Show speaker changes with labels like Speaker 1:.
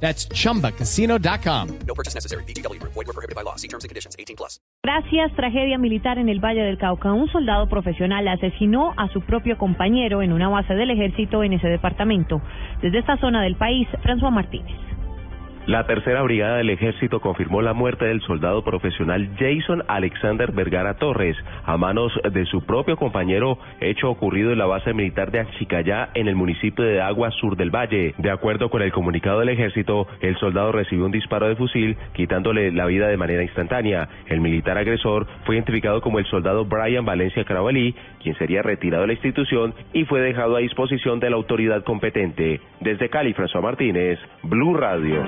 Speaker 1: That's chumbacasino.com.
Speaker 2: No purchase necessary. BGW. Void were prohibited by law. See terms and conditions. 18 plus.
Speaker 3: Gracias, tragedia militar en el Valle del Cauca. Un soldado profesional asesinó a su propio compañero en una base del ejército en ese departamento. Desde esta zona del país, François Martínez.
Speaker 4: La tercera brigada del ejército confirmó la muerte del soldado profesional Jason Alexander Vergara Torres a manos de su propio compañero, hecho ocurrido en la base militar de Achicayá en el municipio de Agua Sur del Valle. De acuerdo con el comunicado del ejército, el soldado recibió un disparo de fusil, quitándole la vida de manera instantánea. El militar agresor fue identificado como el soldado Brian Valencia Carabalí, quien sería retirado de la institución y fue dejado a disposición de la autoridad competente. Desde Cali, François Martínez, Blue Radio.